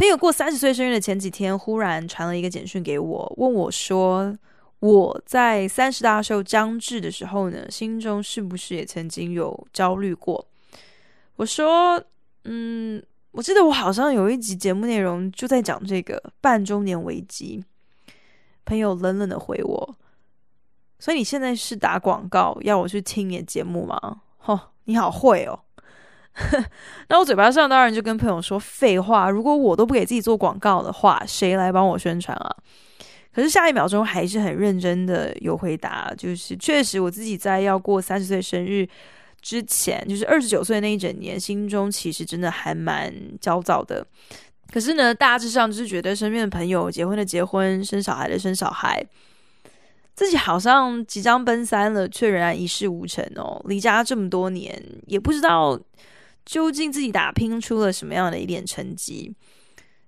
朋友过三十岁生日的前几天，忽然传了一个简讯给我，问我说：“我在三十大寿将至的时候呢，心中是不是也曾经有焦虑过？”我说：“嗯，我记得我好像有一集节目内容就在讲这个半周年危机。”朋友冷冷的回我：“所以你现在是打广告要我去听你的节目吗？” 吼，你好会哦。那我嘴巴上当然就跟朋友说废话，如果我都不给自己做广告的话，谁来帮我宣传啊？可是下一秒钟还是很认真的有回答，就是确实我自己在要过三十岁生日之前，就是二十九岁那一整年，心中其实真的还蛮焦躁的。可是呢，大致上就是觉得身边的朋友结婚的结婚，生小孩的生小孩，自己好像即将奔三了，却仍然一事无成哦。离家这么多年，也不知道。究竟自己打拼出了什么样的一点成绩？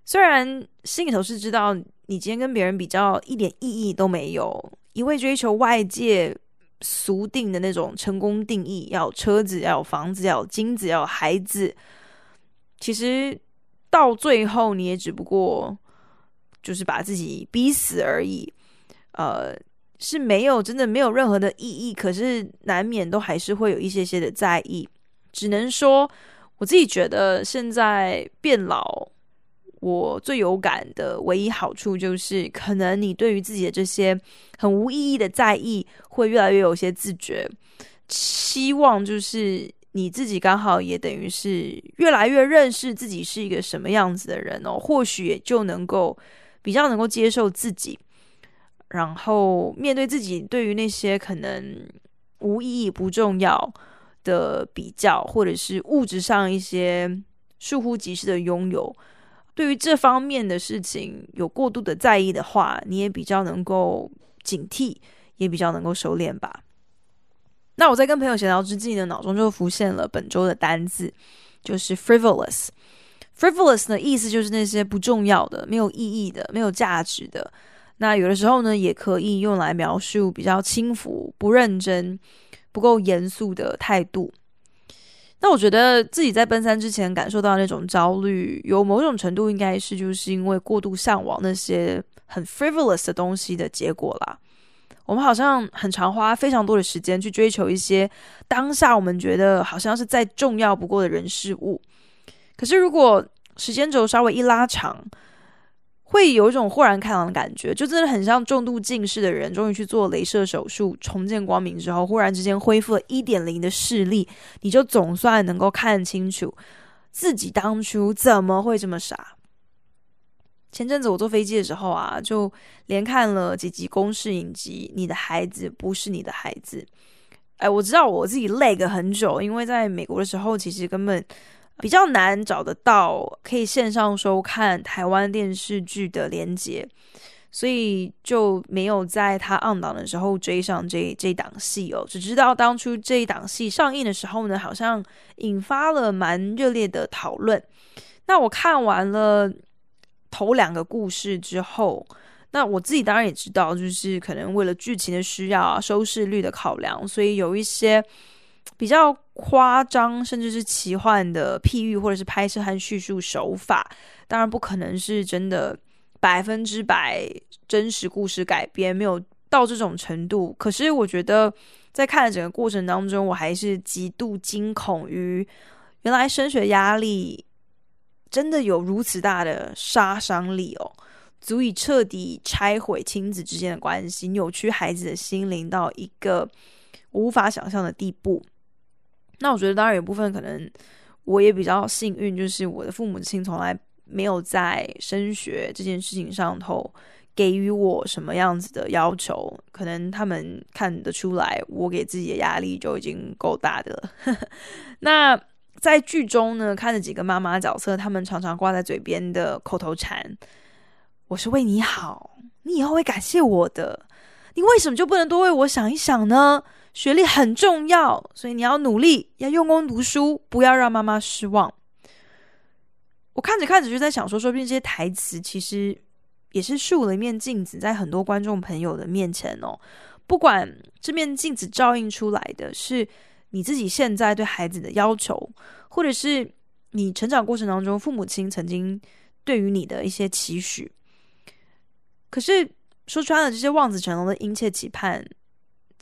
虽然心里头是知道，你今天跟别人比较一点意义都没有，一味追求外界俗定的那种成功定义，要有车子，要有房子，要有金子，要有孩子。其实到最后，你也只不过就是把自己逼死而已。呃，是没有真的没有任何的意义，可是难免都还是会有一些些的在意。只能说，我自己觉得现在变老，我最有感的唯一好处就是，可能你对于自己的这些很无意义的在意，会越来越有些自觉。希望就是你自己刚好也等于是越来越认识自己是一个什么样子的人哦，或许也就能够比较能够接受自己，然后面对自己对于那些可能无意义、不重要。的比较，或者是物质上一些疏忽即逝的拥有，对于这方面的事情有过度的在意的话，你也比较能够警惕，也比较能够收敛吧。那我在跟朋友闲聊之际呢，脑中就浮现了本周的单字，就是 frivolous。frivolous 的意思就是那些不重要的、没有意义的、没有价值的。那有的时候呢，也可以用来描述比较轻浮、不认真。不够严肃的态度，那我觉得自己在奔三之前感受到那种焦虑，有某种程度应该是就是因为过度向往那些很 frivolous 的东西的结果啦。我们好像很常花非常多的时间去追求一些当下我们觉得好像是再重要不过的人事物，可是如果时间轴稍微一拉长，会有一种豁然开朗的感觉，就真的很像重度近视的人，终于去做雷射手术，重见光明之后，忽然之间恢复了一点零的视力，你就总算能够看清楚自己当初怎么会这么傻。前阵子我坐飞机的时候啊，就连看了几集公式影集，你的孩子不是你的孩子。哎，我知道我自己累个很久，因为在美国的时候，其实根本。比较难找得到可以线上收看台湾电视剧的连接，所以就没有在他 on 档的时候追上这这档戏哦。只知道当初这一档戏上映的时候呢，好像引发了蛮热烈的讨论。那我看完了头两个故事之后，那我自己当然也知道，就是可能为了剧情的需要啊，收视率的考量，所以有一些。比较夸张，甚至是奇幻的譬喻，或者是拍摄和叙述手法，当然不可能是真的百分之百真实故事改编，没有到这种程度。可是我觉得，在看的整个过程当中，我还是极度惊恐于原来升学压力真的有如此大的杀伤力哦，足以彻底拆毁亲子之间的关系，扭曲孩子的心灵到一个无法想象的地步。那我觉得，当然有部分可能我也比较幸运，就是我的父母亲从来没有在升学这件事情上头给予我什么样子的要求，可能他们看得出来，我给自己的压力就已经够大的了。那在剧中呢，看着几个妈妈角色，他们常常挂在嘴边的口头禅，我是为你好，你以后会感谢我的。你为什么就不能多为我想一想呢？学历很重要，所以你要努力，要用功读书，不要让妈妈失望。我看着看着就在想说，说不定这些台词其实也是竖了一面镜子，在很多观众朋友的面前哦。不管这面镜子照映出来的是你自己现在对孩子的要求，或者是你成长过程当中父母亲曾经对于你的一些期许，可是说穿了，这些望子成龙的殷切期盼，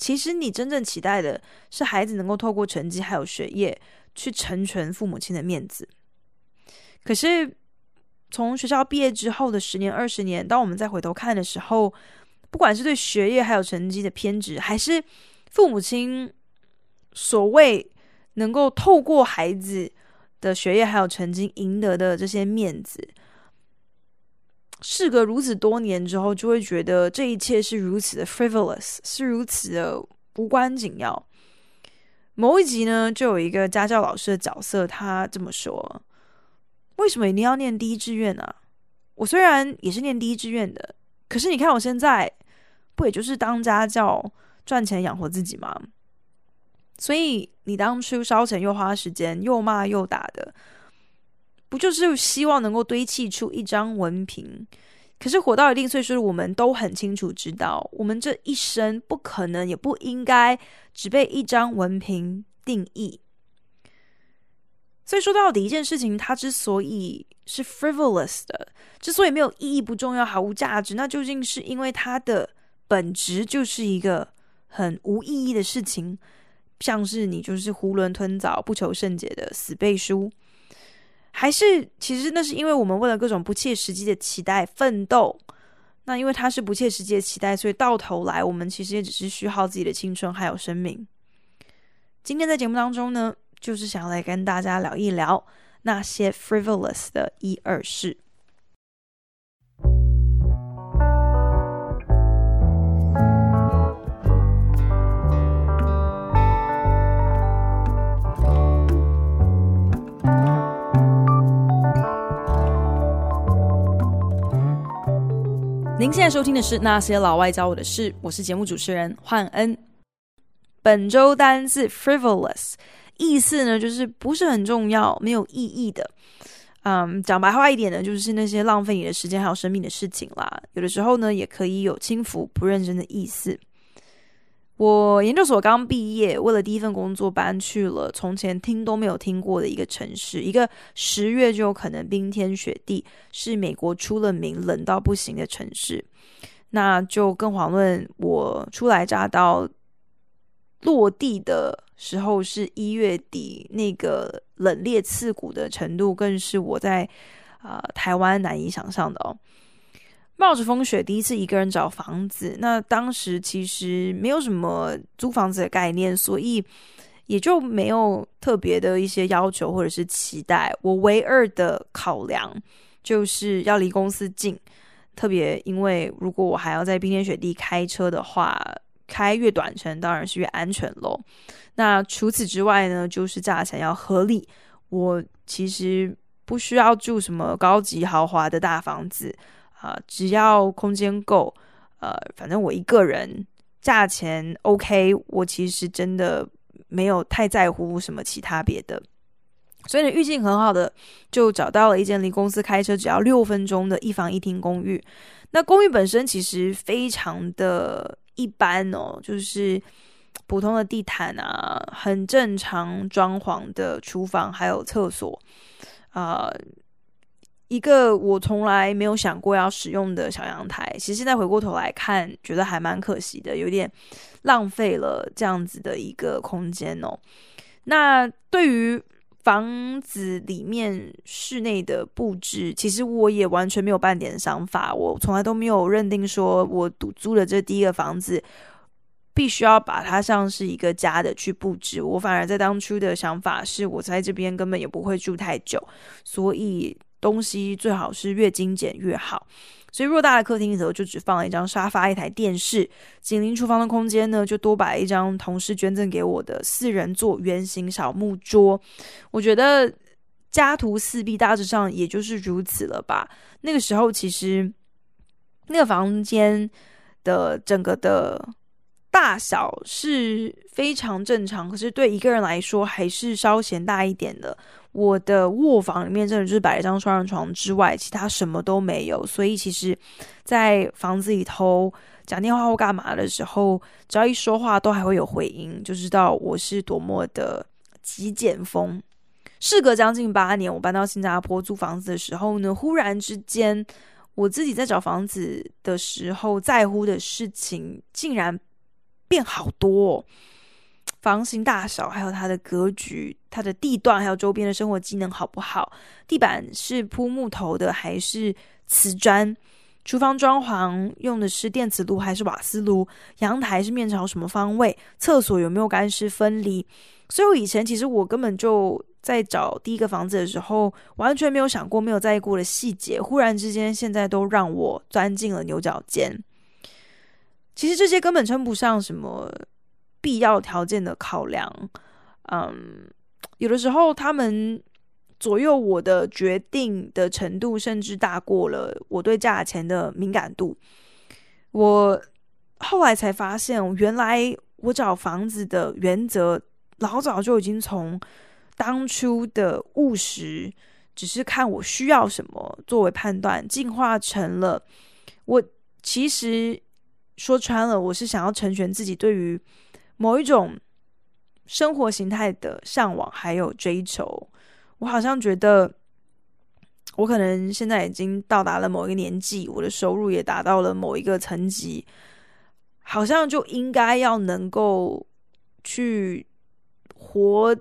其实你真正期待的是孩子能够透过成绩还有学业去成全父母亲的面子。可是，从学校毕业之后的十年、二十年，当我们再回头看的时候，不管是对学业还有成绩的偏执，还是父母亲所谓能够透过孩子的学业还有成绩赢得的这些面子，事隔如此多年之后，就会觉得这一切是如此的 frivolous，是如此的无关紧要。某一集呢，就有一个家教老师的角色，他这么说。为什么一定要念第一志愿呢？啊？我虽然也是念第一志愿的，可是你看我现在，不也就是当家教赚钱养活自己吗？所以你当初烧钱又花时间又骂又打的，不就是希望能够堆砌出一张文凭？可是活到一定岁数，我们都很清楚知道，我们这一生不可能也不应该只被一张文凭定义。所以说到底，一件事情它之所以是 frivolous 的，之所以没有意义、不重要、毫无价值，那究竟是因为它的本质就是一个很无意义的事情，像是你就是囫囵吞枣、不求甚解的死背书，还是其实那是因为我们为了各种不切实际的期待奋斗？那因为它是不切实际的期待，所以到头来我们其实也只是虚耗自己的青春还有生命。今天在节目当中呢，就是想来跟大家聊一聊那些 frivolous 的一二事。您现在收听的是《那些老外教我的事》，我是节目主持人焕恩。本周单字 frivolous。意思呢，就是不是很重要、没有意义的。嗯，讲白话一点呢，就是那些浪费你的时间还有生命的事情啦。有的时候呢，也可以有轻浮、不认真的意思。我研究所刚毕业，为了第一份工作搬去了从前听都没有听过的一个城市，一个十月就有可能冰天雪地，是美国出了名冷到不行的城市。那就更遑论我初来乍到。落地的时候是一月底，那个冷冽刺骨的程度，更是我在啊、台湾难以想象的哦。冒着风雪，第一次一个人找房子，那当时其实没有什么租房子的概念，所以也就没有特别的一些要求或者是期待。我唯二的考量就是要离公司近，特别因为如果我还要在冰天雪地开车的话。开越短程当然是越安全喽。那除此之外呢，就是价钱要合理。我其实不需要住什么高级豪华的大房子啊，只要空间够，呃，反正我一个人，价钱 OK。我其实真的没有太在乎什么其他别的。所以呢，运气很好的就找到了一间离公司开车只要六分钟的一房一厅公寓。那公寓本身其实非常的。一般哦，就是普通的地毯啊，很正常装潢的厨房，还有厕所啊、一个我从来没有想过要使用的小阳台。其实现在回过头来看，觉得还蛮可惜的，有点浪费了这样子的一个空间哦。那对于房子里面室内的布置，其实我也完全没有半点想法。我从来都没有认定说，我独租的这第一个房子必须要把它像是一个家的去布置。我反而在当初的想法是，我在这边根本也不会住太久，所以东西最好是越精简越好。所以偌大的客厅里头就只放了一张沙发、一台电视，紧邻厨房的空间呢，就多摆一张同事捐赠给我的四人座圆形小木桌。我觉得家徒四壁，大致上也就是如此了吧。那个时候其实那个房间的整个的大小是非常正常，可是对一个人来说还是稍嫌大一点的。我的卧房里面真的就是摆一张双人床之外，其他什么都没有。所以其实，在房子里头讲电话或干嘛的时候，只要一说话都还会有回音，就知道我是多么的极简风。事隔将近八年，我搬到新加坡租房子的时候呢，忽然之间，我自己在找房子的时候在乎的事情竟然变好多。房型大小，还有它的格局、它的地段，还有周边的生活机能好不好？地板是铺木头的还是瓷砖？厨房装潢用的是电磁炉还是瓦斯炉？阳台是面朝什么方位？厕所有没有干湿分离？所以我以前其实我根本就在找第一个房子的时候，完全没有想过、没有在意过的细节，忽然之间现在都让我钻进了牛角尖。其实这些根本称不上什么。必要条件的考量，嗯，有的时候他们左右我的决定的程度，甚至大过了我对价钱的敏感度。我后来才发现，原来我找房子的原则老早就已经从当初的务实，只是看我需要什么作为判断，进化成了我其实说穿了，我是想要成全自己对于。某一种生活形态的向往，还有追求，我好像觉得，我可能现在已经到达了某一个年纪，我的收入也达到了某一个层级，好像就应该要能够去活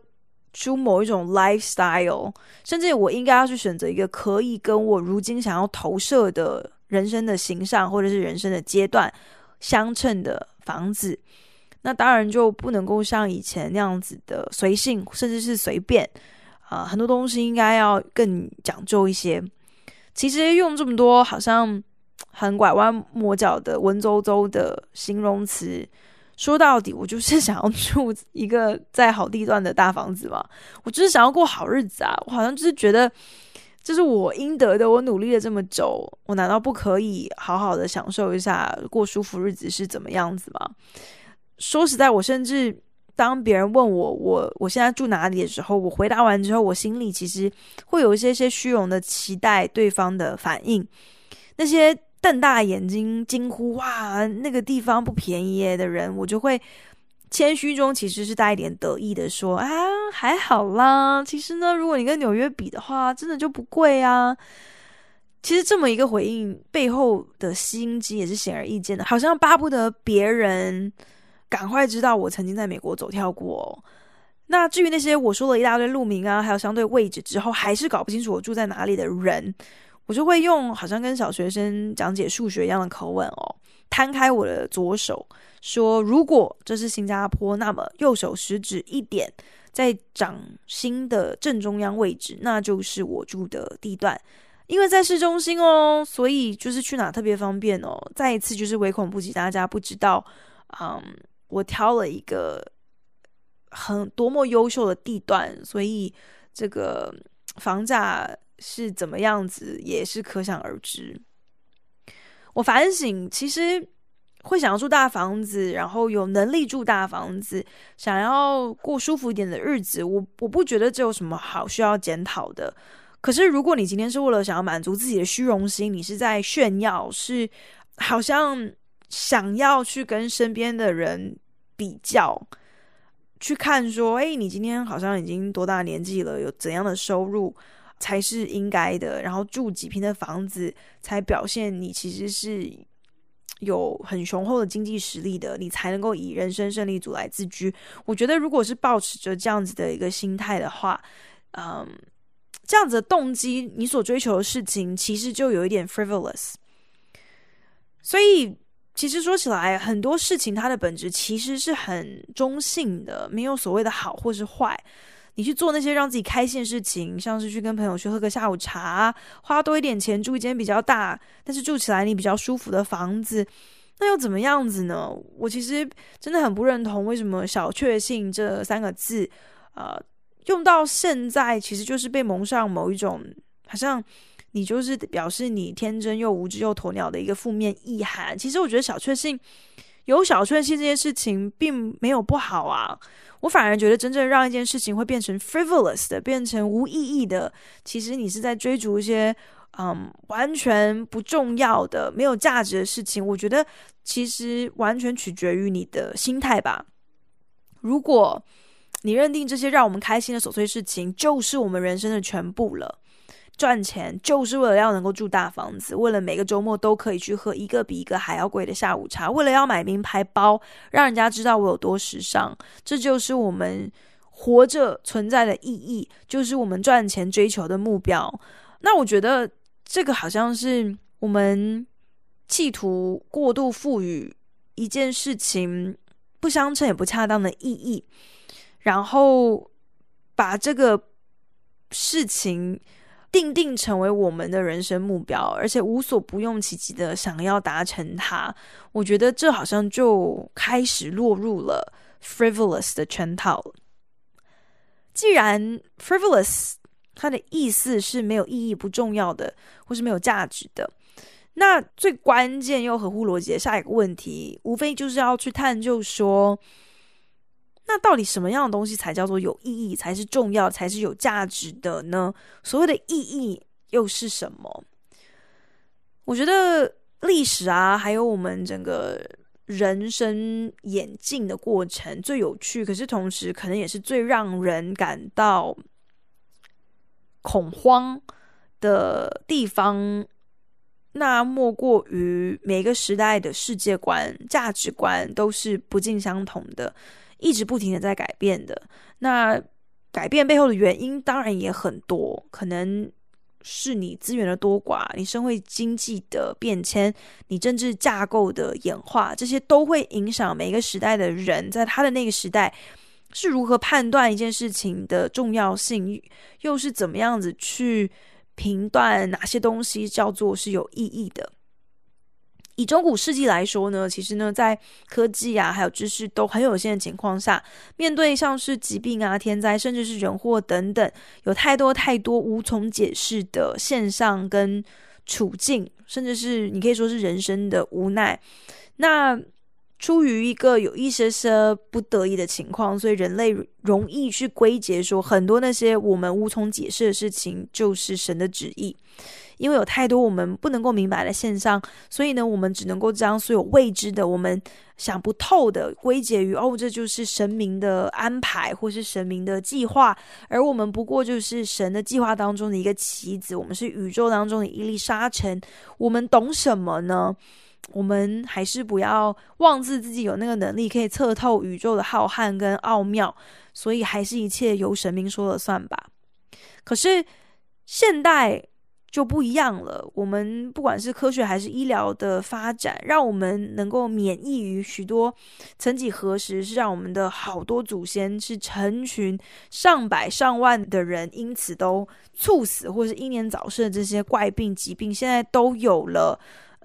出某一种 lifestyle，甚至我应该要去选择一个可以跟我如今想要投射的人生的形象，或者是人生的阶段相称的房子。那当然就不能够像以前那样子的随性，甚至是随便啊，很多东西应该要更讲究一些。其实用这么多好像很拐弯抹角的文绉绉的形容词，说到底，我就是想要住一个在好地段的大房子嘛。我就是想要过好日子啊！我好像就是觉得这是我应得的，我努力了这么久，我难道不可以好好的享受一下过舒服日子是怎么样子吗？说实在，我甚至当别人问我我我现在住哪里的时候，我回答完之后，我心里其实会有一些些虚荣的期待对方的反应。那些瞪大眼睛惊呼“哇，那个地方不便宜耶”的人，我就会谦虚中其实是带一点得意的说：“啊，还好啦。其实呢，如果你跟纽约比的话，真的就不贵啊。”其实这么一个回应背后的心机也是显而易见的，好像巴不得别人。赶快知道我曾经在美国走跳过。那至于那些我说了一大堆路名啊，还有相对位置之后，还是搞不清楚我住在哪里的人，我就会用好像跟小学生讲解数学一样的口吻哦，摊开我的左手说：如果这是新加坡，那么右手食指一点，在掌心的正中央位置，那就是我住的地段，因为在市中心哦，所以就是去哪特别方便哦。再一次就是唯恐不及，大家不知道，嗯。我挑了一个很多么优秀的地段，所以这个房价是怎么样子，也是可想而知。我反省，其实会想要住大房子，然后有能力住大房子，想要过舒服一点的日子，我我不觉得这有什么好需要检讨的。可是，如果你今天是为了想要满足自己的虚荣心，你是在炫耀，是好像。想要去跟身边的人比较，去看说，哎，你今天好像已经多大年纪了，有怎样的收入才是应该的？然后住几平的房子才表现你其实是有很雄厚的经济实力的，你才能够以人生胜利组来自居。我觉得，如果是抱持着这样子的一个心态的话，嗯，这样子的动机，你所追求的事情其实就有一点 frivolous，所以。其实说起来，很多事情它的本质其实是很中性的，没有所谓的好或是坏。你去做那些让自己开心的事情，像是去跟朋友去喝个下午茶，花多一点钱住一间比较大，但是住起来你比较舒服的房子，那又怎么样子呢？我其实真的很不认同为什么“小确幸”这三个字，呃，用到现在其实就是被蒙上某一种好像你就是表示你天真又无知又鸵鸟的一个负面意涵。其实我觉得小确幸，有小确幸这件事情并没有不好啊。我反而觉得真正让一件事情会变成 frivolous 的，变成无意义的，其实你是在追逐一些嗯完全不重要的、没有价值的事情。我觉得其实完全取决于你的心态吧。如果你认定这些让我们开心的琐碎事情就是我们人生的全部了，赚钱就是为了要能够住大房子，为了每个周末都可以去喝一个比一个还要贵的下午茶，为了要买名牌包，让人家知道我有多时尚，这就是我们活着存在的意义，就是我们赚钱追求的目标。那我觉得这个好像是我们企图过度赋予一件事情不相称也不恰当的意义。然后把这个事情定定成为我们的人生目标，而且无所不用其极的想要达成它，我觉得这好像就开始落入了 frivolous 的圈套。既然 frivolous 它的意思是没有意义、不重要的，或是没有价值的，那最关键又合乎逻辑的下一个问题，无非就是要去探究说。那到底什么样的东西才叫做有意义，才是重要，才是有价值的呢？所谓的意义又是什么？我觉得历史啊，还有我们整个人生演进的过程最有趣，可是同时可能也是最让人感到恐慌的地方。那莫过于每个时代的世界观、价值观都是不尽相同的。一直不停的在改变的，那改变背后的原因当然也很多，可能是你资源的多寡，你社会经济的变迁，你政治架构的演化，这些都会影响每一个时代的人在他的那个时代是如何判断一件事情的重要性，又是怎么样子去评断哪些东西叫做是有意义的。以中古世纪来说呢，其实呢，在科技啊，还有知识都很有限的情况下，面对像是疾病啊、天灾，甚至是人祸等等，有太多太多无从解释的现象跟处境，甚至是你可以说是人生的无奈。那出于一个有一些些不得已的情况，所以人类容易去归结说，很多那些我们无从解释的事情，就是神的旨意。因为有太多我们不能够明白的现象，所以呢，我们只能够将所有未知的、我们想不透的归结于哦，这就是神明的安排，或是神明的计划，而我们不过就是神的计划当中的一个棋子，我们是宇宙当中的一粒沙尘，我们懂什么呢？我们还是不要妄自自己有那个能力可以测透宇宙的浩瀚跟奥妙，所以还是一切由神明说了算吧。可是现代。就不一样了。我们不管是科学还是医疗的发展，让我们能够免疫于许多曾几何时是让我们的好多祖先是成群上百上万的人因此都猝死或是英年早逝的这些怪病疾病，现在都有了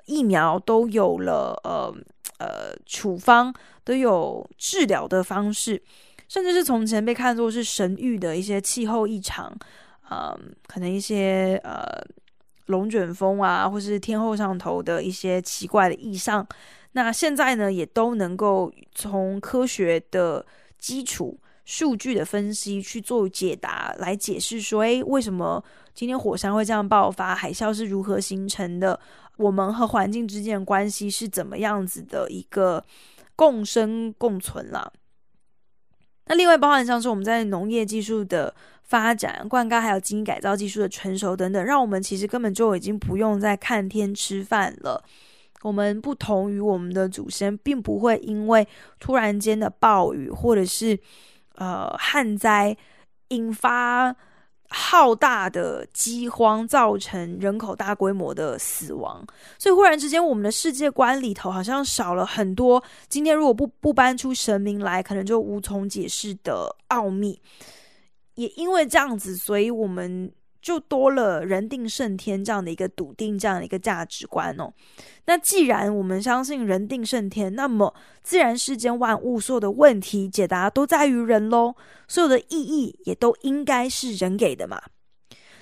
疫苗，都有了呃呃处方，都有治疗的方式，甚至是从前被看作是神諭的一些气候异常。嗯，可能一些呃龙卷风啊，或是天后上头的一些奇怪的异象，那现在呢也都能够从科学的基础、数据的分析去做解答，来解释说，诶，为什么今天火山会这样爆发，海啸是如何形成的，我们和环境之间的关系是怎么样子的一个共生共存了。那另外包含像是我们在农业技术的发展、灌溉还有基因改造技术的成熟等等，让我们其实根本就已经不用再看天吃饭了。我们不同于我们的祖先，并不会因为突然间的暴雨或者是呃旱灾引发。浩大的饥荒造成人口大规模的死亡，所以忽然之间，我们的世界观里头好像少了很多。今天如果不不搬出神明来，可能就无从解释的奥秘。也因为这样子，所以我们。就多了人定胜天这样的一个笃定，这样的一个价值观哦。那既然我们相信人定胜天，那么自然世间万物所有的问题解答都在于人喽，所有的意义也都应该是人给的嘛。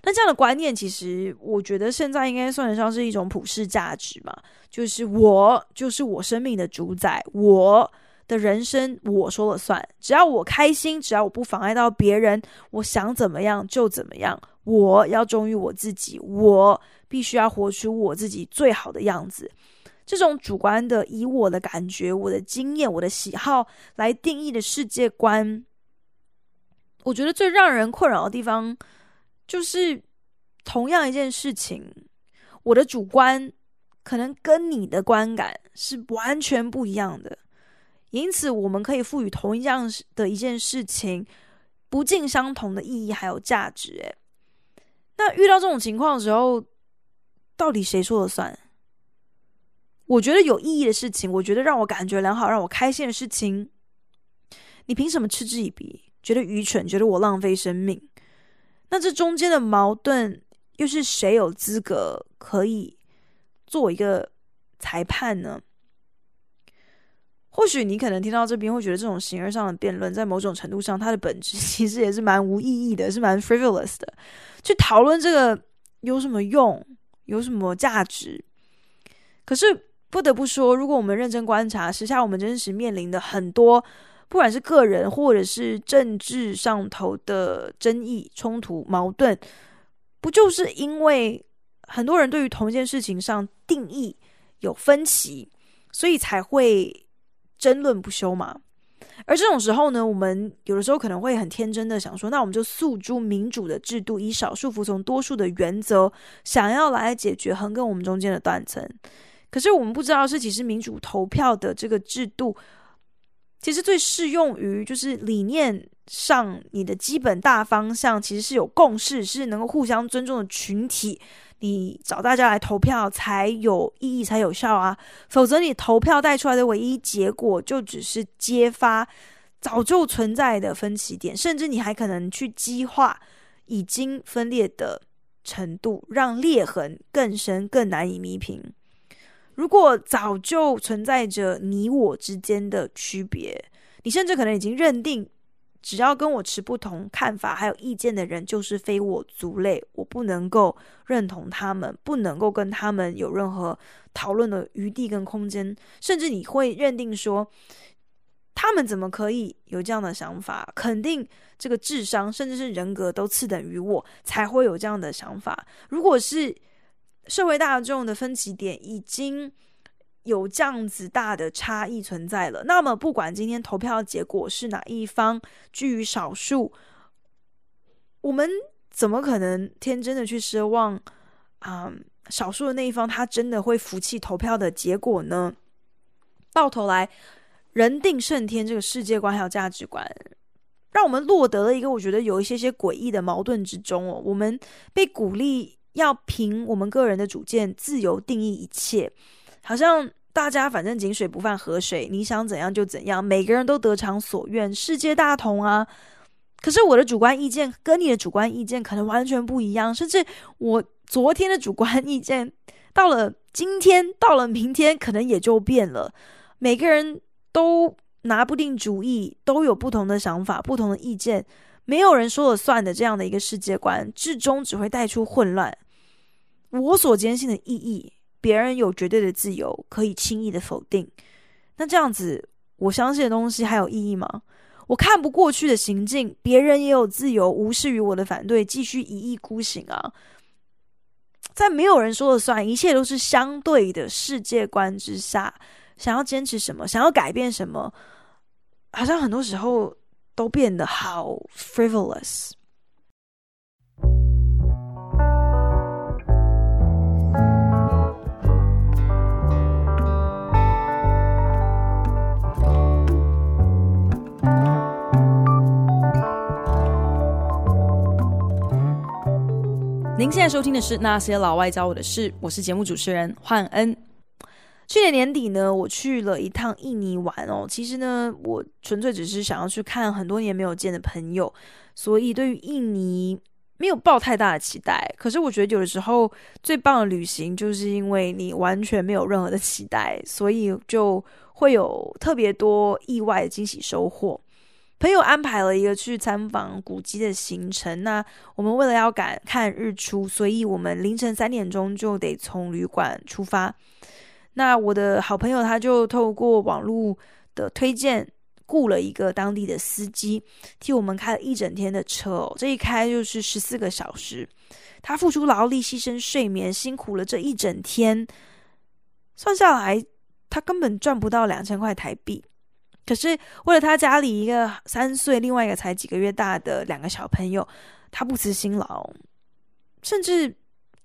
那这样的观念，其实我觉得现在应该算得上是一种普世价值嘛，就是我就是我生命的主宰，我的人生我说了算，只要我开心，只要我不妨碍到别人，我想怎么样就怎么样，我要忠于我自己，我必须要活出我自己最好的样子。这种主观的以我的感觉、我的经验、我的喜好来定义的世界观，我觉得最让人困扰的地方，就是同样一件事情，我的主观可能跟你的观感是完全不一样的，因此我们可以赋予同一样的一件事情不尽相同的意义还有价值。诶，那遇到这种情况的时候，到底谁说了算？我觉得有意义的事情，我觉得让我感觉良好、让我开心的事情，你凭什么嗤之以鼻？觉得愚蠢，觉得我浪费生命？那这中间的矛盾，又是谁有资格可以做一个裁判呢？或许你可能听到这边会觉得，这种形而上的辩论，在某种程度上，它的本质 其实也是蛮无意义的，是蛮 frivolous 的。去讨论这个有什么用？有什么价值？可是。不得不说，如果我们认真观察，时下我们真实面临的很多，不管是个人或者是政治上头的争议、冲突、矛盾，不就是因为很多人对于同一件事情上定义有分歧，所以才会争论不休嘛？而这种时候呢，我们有的时候可能会很天真的想说，那我们就诉诸民主的制度，以少数服从多数的原则，想要来解决横亘我们中间的断层。可是我们不知道是，其实民主投票的这个制度，其实最适用于就是理念上你的基本大方向，其实是有共识，是能够互相尊重的群体，你找大家来投票才有意义，才有效啊！否则你投票带出来的唯一结果，就只是揭发早就存在的分歧点，甚至你还可能去激化已经分裂的程度，让裂痕更深，更难以弥平。如果早就存在着你我之间的区别，你甚至可能已经认定，只要跟我持不同看法还有意见的人就是非我族类，我不能够认同他们，不能够跟他们有任何讨论的余地跟空间，甚至你会认定说，他们怎么可以有这样的想法？肯定这个智商甚至是人格都次等于我，才会有这样的想法。如果是。社会大众的分歧点已经有这样子大的差异存在了，那么不管今天投票结果是哪一方居于少数，我们怎么可能天真的去奢望啊、少数的那一方他真的会服气投票的结果呢？到头来，人定胜天这个世界观还有价值观，让我们落得了一个我觉得有一些些诡异的矛盾之中哦，我们被鼓励。要凭我们个人的主见自由定义一切，好像大家反正井水不犯河水，你想怎样就怎样，每个人都得偿所愿，世界大同啊。可是我的主观意见跟你的主观意见可能完全不一样，甚至我昨天的主观意见到了今天，到了明天可能也就变了。每个人都拿不定主意，都有不同的想法，不同的意见。没有人说了算的这样的一个世界观，至终只会带出混乱。我所坚信的意义，别人有绝对的自由可以轻易的否定。那这样子，我相信的东西还有意义吗？我看不过去的行径，别人也有自由无视于我的反对，继续一意孤行啊！在没有人说了算，一切都是相对的世界观之下，想要坚持什么，想要改变什么，好像很多时候。都变得好 frivolous。您现在收听的是《那些老外教我的事》，我是节目主持人焕恩。去年年底呢，我去了一趟印尼玩哦。其实呢，我纯粹只是想要去看很多年没有见的朋友，所以对于印尼没有抱太大的期待。可是我觉得有的时候最棒的旅行，就是因为你完全没有任何的期待，所以就会有特别多意外的惊喜收获。朋友安排了一个去参访古迹的行程。那我们为了要赶看日出，所以我们凌晨三点钟就得从旅馆出发。那我的好朋友他就透过网络的推荐，雇了一个当地的司机，替我们开了一整天的车哦。这一开就是十四个小时，他付出劳力，牺牲睡眠，辛苦了这一整天，算下来他根本赚不到两千块台币。可是为了他家里一个三岁，另外一个才几个月大的两个小朋友，他不辞辛劳，甚至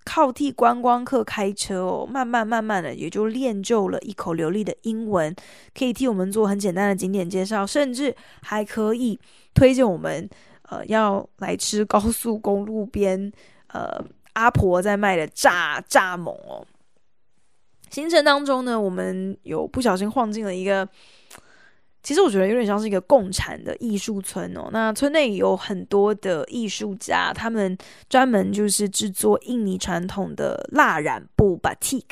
靠替观光客开车哦，慢慢慢慢的也就练就了一口流利的英文，可以替我们做很简单的景点介绍，甚至还可以推荐我们呃要来吃高速公路边呃阿婆在卖的炸炸馍哦。行程当中呢，我们有不小心晃进了一个。其实我觉得有点像是一个共产的艺术村哦。那村内有很多的艺术家，他们专门就是制作印尼传统的蜡染布 （batik）。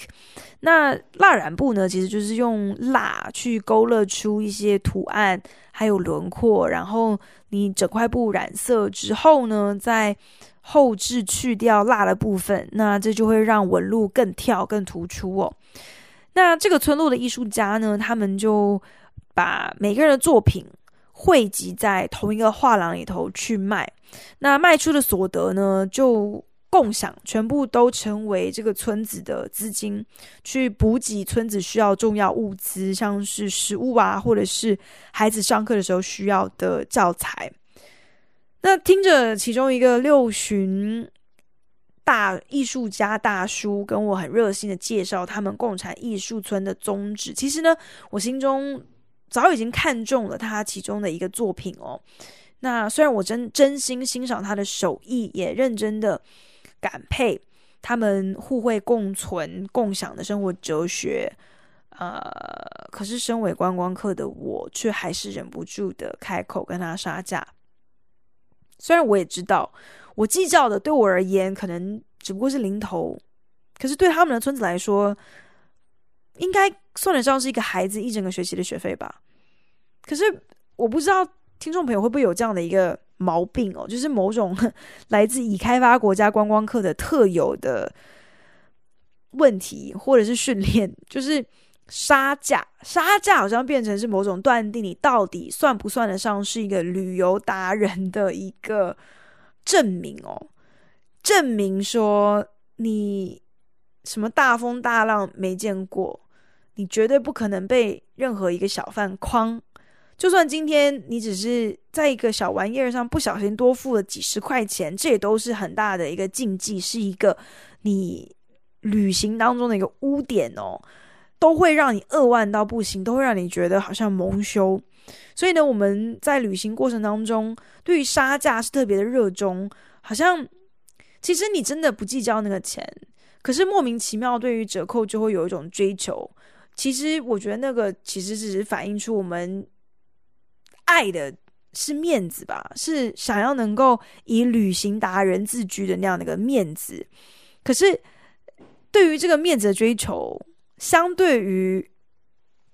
那蜡染布呢，其实就是用蜡去勾勒出一些图案，还有轮廓。然后你整块布染色之后呢，在后置去掉蜡的部分，那这就会让纹路更跳、更突出哦。那这个村落的艺术家呢，他们就。把每个人的作品汇集在同一个画廊里头去卖，那卖出的所得呢，就共享，全部都成为这个村子的资金，去补给村子需要重要物资，像是食物啊，或者是孩子上课的时候需要的教材。那听着其中一个六旬大艺术家大叔跟我很热心的介绍他们共产艺术村的宗旨，其实呢，我心中。早已经看中了他其中的一个作品哦。那虽然我真真心欣赏他的手艺，也认真的感佩他们互惠共存、共享的生活哲学，呃，可是身为观光客的我，却还是忍不住的开口跟他杀价。虽然我也知道，我计较的对我而言可能只不过是零头，可是对他们的村子来说，应该算得上是一个孩子一整个学期的学费吧。可是我不知道听众朋友会不会有这样的一个毛病哦，就是某种来自已开发国家观光客的特有的问题，或者是训练，就是杀价。杀价好像变成是某种断定你到底算不算得上是一个旅游达人的一个证明哦，证明说你什么大风大浪没见过，你绝对不可能被任何一个小贩诓。就算今天你只是在一个小玩意儿上不小心多付了几十块钱，这也都是很大的一个禁忌，是一个你旅行当中的一个污点哦，都会让你扼腕到不行，都会让你觉得好像蒙羞。所以呢，我们在旅行过程当中，对于杀价是特别的热衷，好像其实你真的不计较那个钱，可是莫名其妙对于折扣就会有一种追求。其实我觉得那个其实只是反映出我们。爱的是面子吧，是想要能够以旅行达人自居的那样的一个面子。可是，对于这个面子的追求，相对于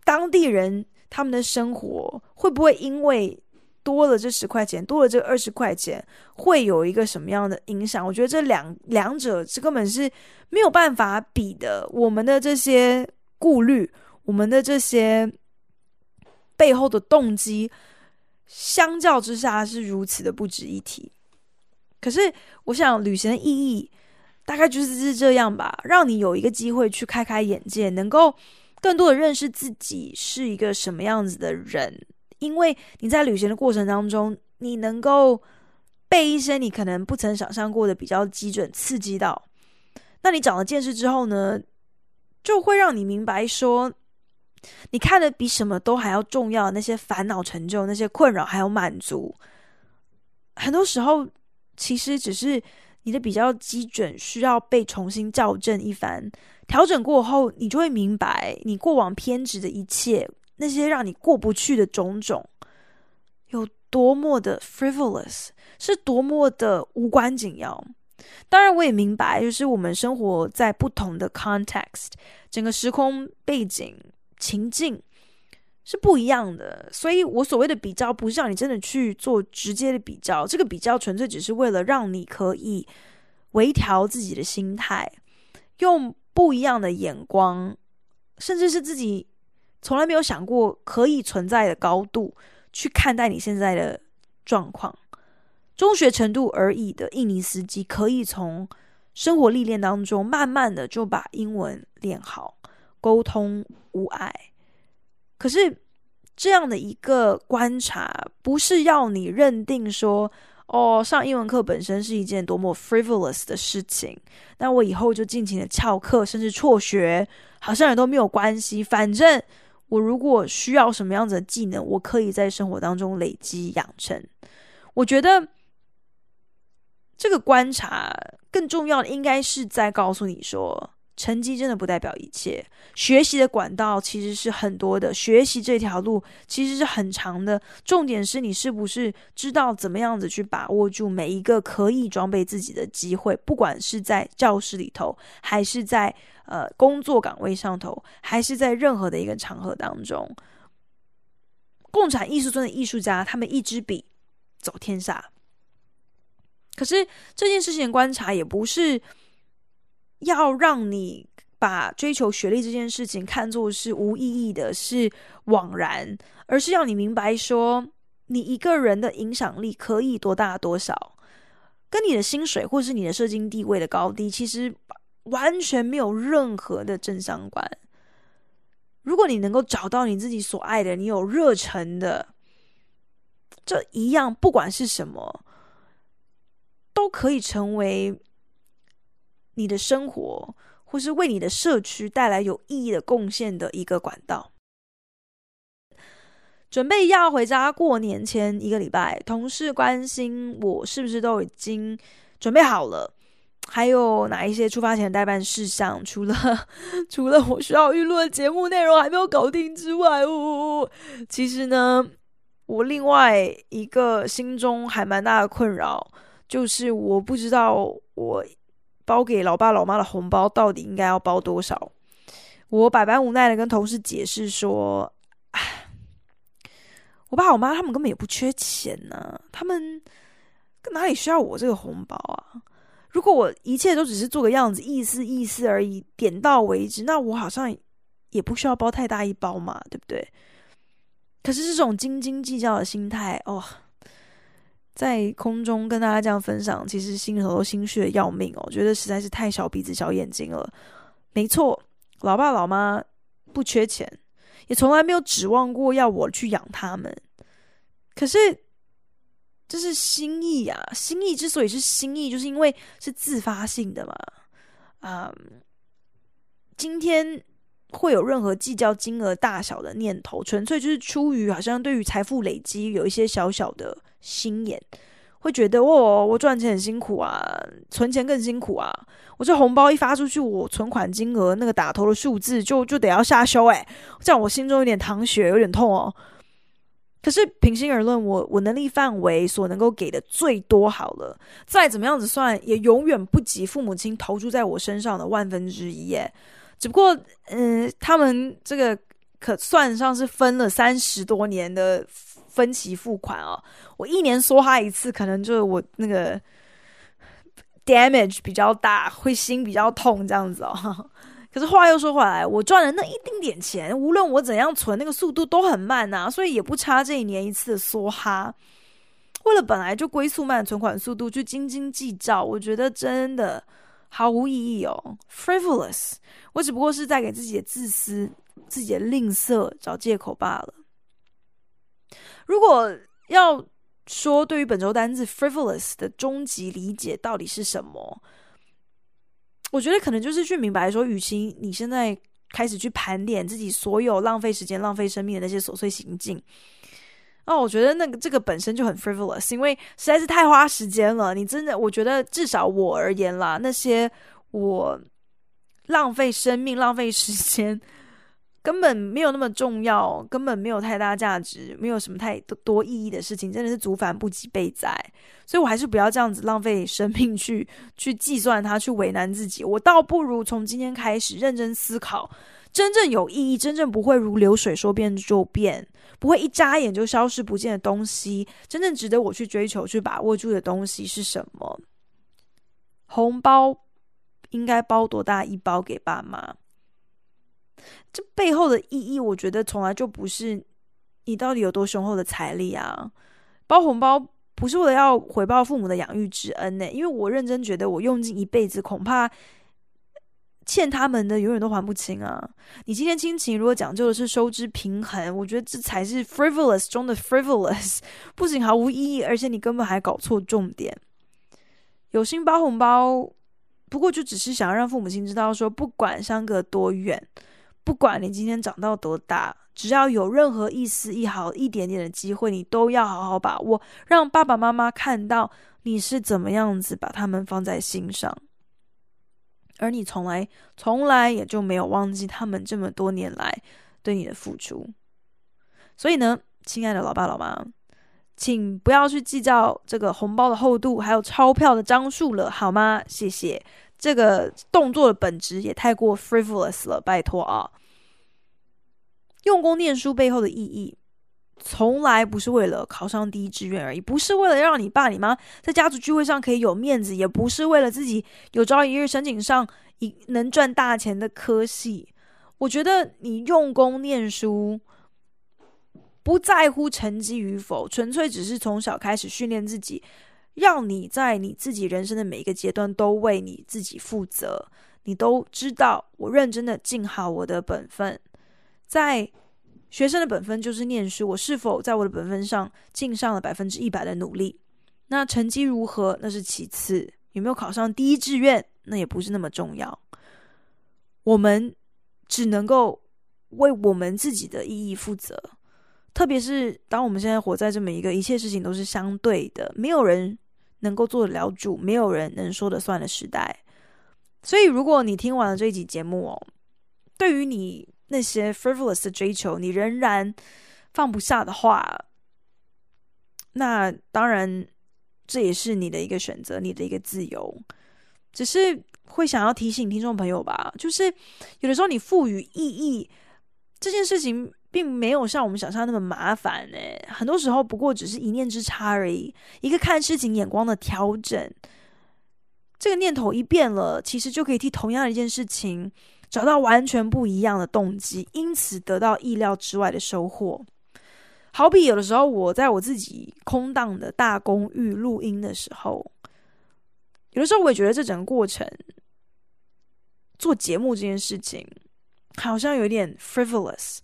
当地人他们的生活，会不会因为多了这十块钱，多了这二十块钱，会有一个什么样的影响？我觉得这两两者这根本是没有办法比的。我们的这些顾虑，我们的这些背后的动机。相较之下是如此的不值一提，可是我想旅行的意义大概就是是这样吧，让你有一个机会去开开眼界，能够更多的认识自己是一个什么样子的人。因为你在旅行的过程当中，你能够被一些你可能不曾想象过的比较基准刺激到，那你长了见识之后呢，就会让你明白说。你看的比什么都还要重要那些烦恼、成就、那些困扰还有满足，很多时候其实只是你的比较基准需要被重新校正一番，调整过后，你就会明白你过往偏执的一切，那些让你过不去的种种，有多么的 frivolous，是多么的无关紧要。当然，我也明白，就是我们生活在不同的 context，整个时空背景。情境是不一样的。所以我所谓的比较，不是让你真的去做直接的比较，这个比较纯粹只是为了让你可以微调自己的心态，用不一样的眼光，甚至是自己从来没有想过可以存在的高度去看待你现在的状况。中学程度而已的印尼司机，可以从生活历练当中，慢慢的就把英文练好，沟通无碍。可是这样的一个观察，不是要你认定说，哦，上英文课本身是一件多么 frivolous 的事情，那我以后就尽情的翘课，甚至辍学，好像也都没有关系。反正我如果需要什么样子的技能，我可以在生活当中累积养成。我觉得。这个观察更重要的，应该是在告诉你说，成绩真的不代表一切。学习的管道其实是很多的，学习这条路其实是很长的。重点是你是不是知道怎么样子去把握住每一个可以装备自己的机会，不管是在教室里头，还是在呃工作岗位上头，还是在任何的一个场合当中。共产艺术村的艺术家，他们一支笔走天下。可是这件事情的观察也不是要让你把追求学历这件事情看作是无意义的，是枉然，而是要你明白说，你一个人的影响力可以多大多少，跟你的薪水或是你的社经地位的高低，其实完全没有任何的正相关。如果你能够找到你自己所爱的，你有热忱的，这一样不管是什么。都可以成为你的生活，或是为你的社区带来有意义的贡献的一个管道。准备要回家过年前一个礼拜，同事关心我是不是都已经准备好了，还有哪一些出发前的待办事项，除了 除了我需要预录的节目内容还没有搞定之外，呜哦，其实呢，我另外一个心中还蛮大的困扰。就是我不知道我包给老爸老妈的红包到底应该要包多少，我百般无奈的跟同事解释说，哎，我爸我妈他们根本也不缺钱呢，他们哪里需要我这个红包啊？如果我一切都只是做个样子，意思意思而已，点到为止，那我好像也不需要包太大一包嘛，对不对？可是这种斤斤计较的心态，哦。在空中跟大家这样分享，其实心里头都心虚的要命哦，觉得实在是太小鼻子小眼睛了。没错，老爸老妈不缺钱，也从来没有指望过要我去养他们。可是这是心意啊，心意之所以是心意，就是因为是自发性的嘛。啊、嗯，今天会有任何计较金额大小的念头，纯粹就是出于好像对于财富累积有一些小小的。心眼会觉得哦，我赚钱很辛苦啊，存钱更辛苦啊。我这红包一发出去，我存款金额那个打头的数字就就得要下修诶，这样我心中有点淌血，有点痛哦。可是平心而论，我我能力范围所能够给的最多好了，再怎么样子算，也永远不及父母亲投注在我身上的万分之一耶。只不过，嗯、他们这个可算上是分了三十多年的。分期付款哦，我一年梭哈一次，可能就是我那个 damage 比较大，会心比较痛这样子哦。可是话又说回来，我赚的那一丁点钱，无论我怎样存，那个速度都很慢呐，所以也不差这一年一次的梭哈。为了本来就龟速慢的存款速度去斤斤计较，我觉得真的毫无意义哦，frivolous。我只不过是在给自己的自私、自己的吝啬找借口罢了。如果要说对于本周单字 frivolous 的终极理解到底是什么，我觉得可能就是去明白说，与其你现在开始去盘点自己所有浪费时间、浪费生命的那些琐碎行径，那，我觉得那个这个本身就很 frivolous，因为实在是太花时间了。你真的，我觉得至少我而言啦，那些我浪费生命、浪费时间。根本没有那么重要，根本没有太大价值，没有什么太多多意义的事情，真的是族繁不及备载。所以我还是不要这样子浪费生命去去计算它，去为难自己。我倒不如从今天开始认真思考，真正有意义、真正不会如流水说变就变、不会一眨眼就消失不见的东西，真正值得我去追求、去把握住的东西是什么？红包应该包多大一包给爸妈？这背后的意义，我觉得从来就不是你到底有多雄厚的财力啊。包红包不是为了要回报父母的养育之恩呢，因为我认真觉得我用尽一辈子，恐怕欠他们的永远都还不清啊。你今天亲情如果讲究的是收支平衡，我觉得这才是 frivolous 中的 frivolous，不仅毫无意义，而且你根本还搞错重点。有心包红包，不过就只是想要让父母亲知道说，不管相隔多远。不管你今天长到多大，只要有任何一丝一毫、一点点的机会，你都要好好把握，让爸爸妈妈看到你是怎么样子把他们放在心上，而你从来、从来也就没有忘记他们这么多年来对你的付出。所以呢，亲爱的老爸老妈，请不要去计较这个红包的厚度，还有钞票的张数了，好吗？谢谢。这个动作的本质也太过 frivolous 了，拜托啊！用功念书背后的意义，从来不是为了考上第一志愿而已，不是为了让你爸你妈在家族聚会上可以有面子，也不是为了自己有朝一日申请上一能赚大钱的科系。我觉得你用功念书，不在乎成绩与否，纯粹只是从小开始训练自己。让你在你自己人生的每一个阶段都为你自己负责，你都知道我认真的尽好我的本分，在学生的本分就是念书，我是否在我的本分上尽上了百分之一百的努力？那成绩如何？那是其次，有没有考上第一志愿？那也不是那么重要。我们只能够为我们自己的意义负责。特别是当我们现在活在这么一个一切事情都是相对的，没有人能够做得了主，没有人能说得算的时代。所以，如果你听完了这一集节目哦，对于你那些 frivolous 的追求，你仍然放不下的话，那当然这也是你的一个选择，你的一个自由。只是会想要提醒听众朋友吧，就是有的时候你赋予意义这件事情。并没有像我们想象那么麻烦呢。很多时候不过只是一念之差而已，一个看事情眼光的调整。这个念头一变了，其实就可以替同样的一件事情找到完全不一样的动机，因此得到意料之外的收获。好比有的时候我在我自己空荡的大公寓录音的时候，有的时候我也觉得这整个过程做节目这件事情好像有点 frivolous。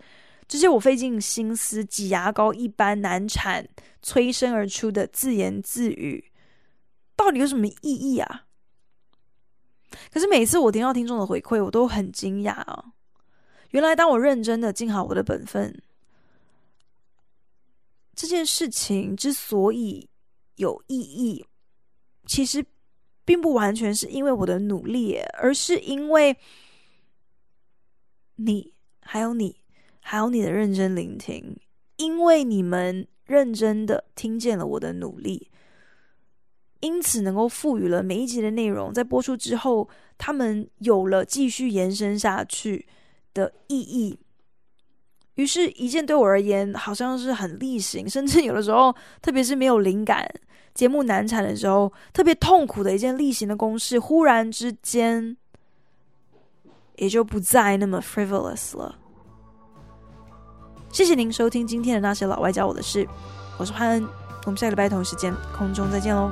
这些我费尽心思、挤牙膏一般难产、催生而出的自言自语，到底有什么意义啊？可是每次我听到听众的回馈，我都很惊讶啊！原来当我认真的尽好我的本分，这件事情之所以有意义，其实并不完全是因为我的努力，而是因为你还有你。还有你的认真聆听，因为你们认真的听见了我的努力，因此能够赋予了每一集的内容，在播出之后，他们有了继续延伸下去的意义。于是，一件对我而言好像是很例行，甚至有的时候，特别是没有灵感、节目难产的时候，特别痛苦的一件例行的公事，忽然之间也就不再那么 frivolous 了。谢谢您收听今天的那些老外教我的事，我是潘恩，我们下个礼拜同一时间空中再见喽，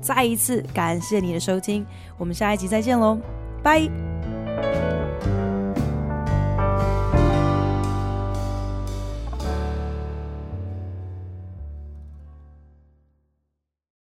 再一次感谢你的收听，我们下一集再见喽，拜。